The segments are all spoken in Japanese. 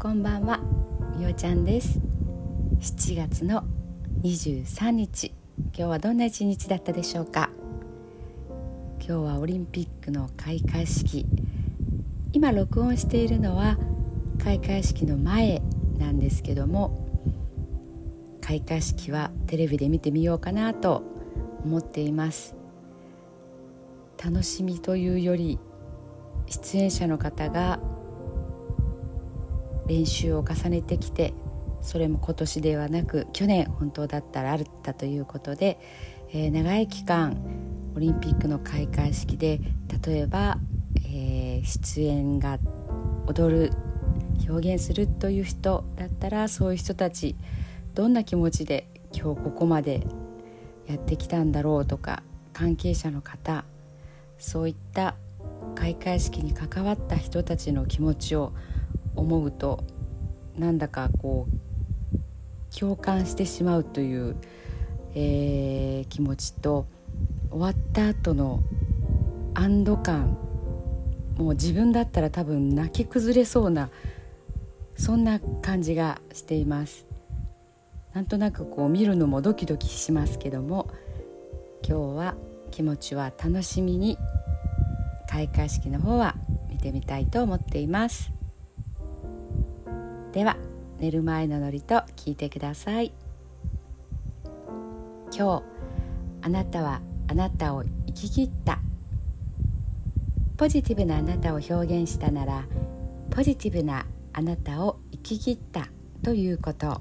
こんばんはみおちゃんです。7月の23日今日はどんな一日だったでしょうか？今日はオリンピックの開会式。今録音しているのは開会式の前なんですけども開会式はテレビで見てみようかなと思っています。楽しみというより出演者の方が練習を重ねてきてそれも今年ではなく去年本当だったらあったということで、えー、長い期間オリンピックの開会式で例えば、えー、出演が踊る表現するという人だったらそういう人たちどんな気持ちで今日ここまでやってきたんだろうとか関係者の方そういった開会式に関わった人たちの気持ちを思うとなんだかこう共感してしまうという、えー、気持ちと終わった後の安堵感もう自分だったら多分泣き崩れそうなそんな感じがしています。なんとなくこう見るのもドキドキしますけども今日は気持ちは楽しみに開会式の方は見てみたいと思っています。では寝る前のノリと聞いてください。今日あなたはあなたを生き切った。ポジティブなあなたを表現したならポジティブなあなたを生き切った。ということ。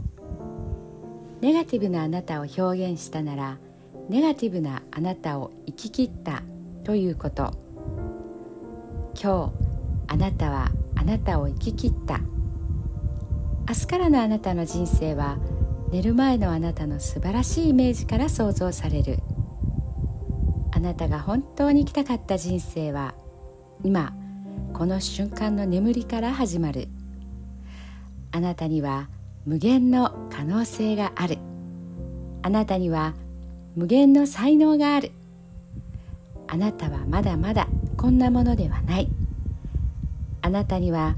ネガティブなあなたを表現したならネガティブなあなたを生き切った。ということ。今日あなたはあなたを生き切った。明日からのあなたの人生は寝る前のあなたの素晴らしいイメージから想像される。あなたが本当に生きたかった人生は今この瞬間の眠りから始まる。あなたには無限の可能性がある。あなたには無限の才能がある。あなたはまだまだこんなものではない。あなたには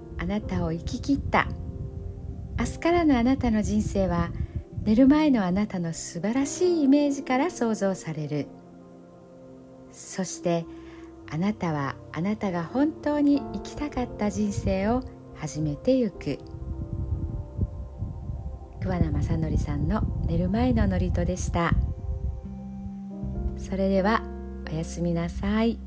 あなたを生き切った。明日からのあなたの人生は寝る前のあなたの素晴らしいイメージから想像される。そしてあなたはあなたが本当に生きたかった人生を始めてゆく。桑名正則さんの寝る前の祝詞でした。それではおやすみなさい。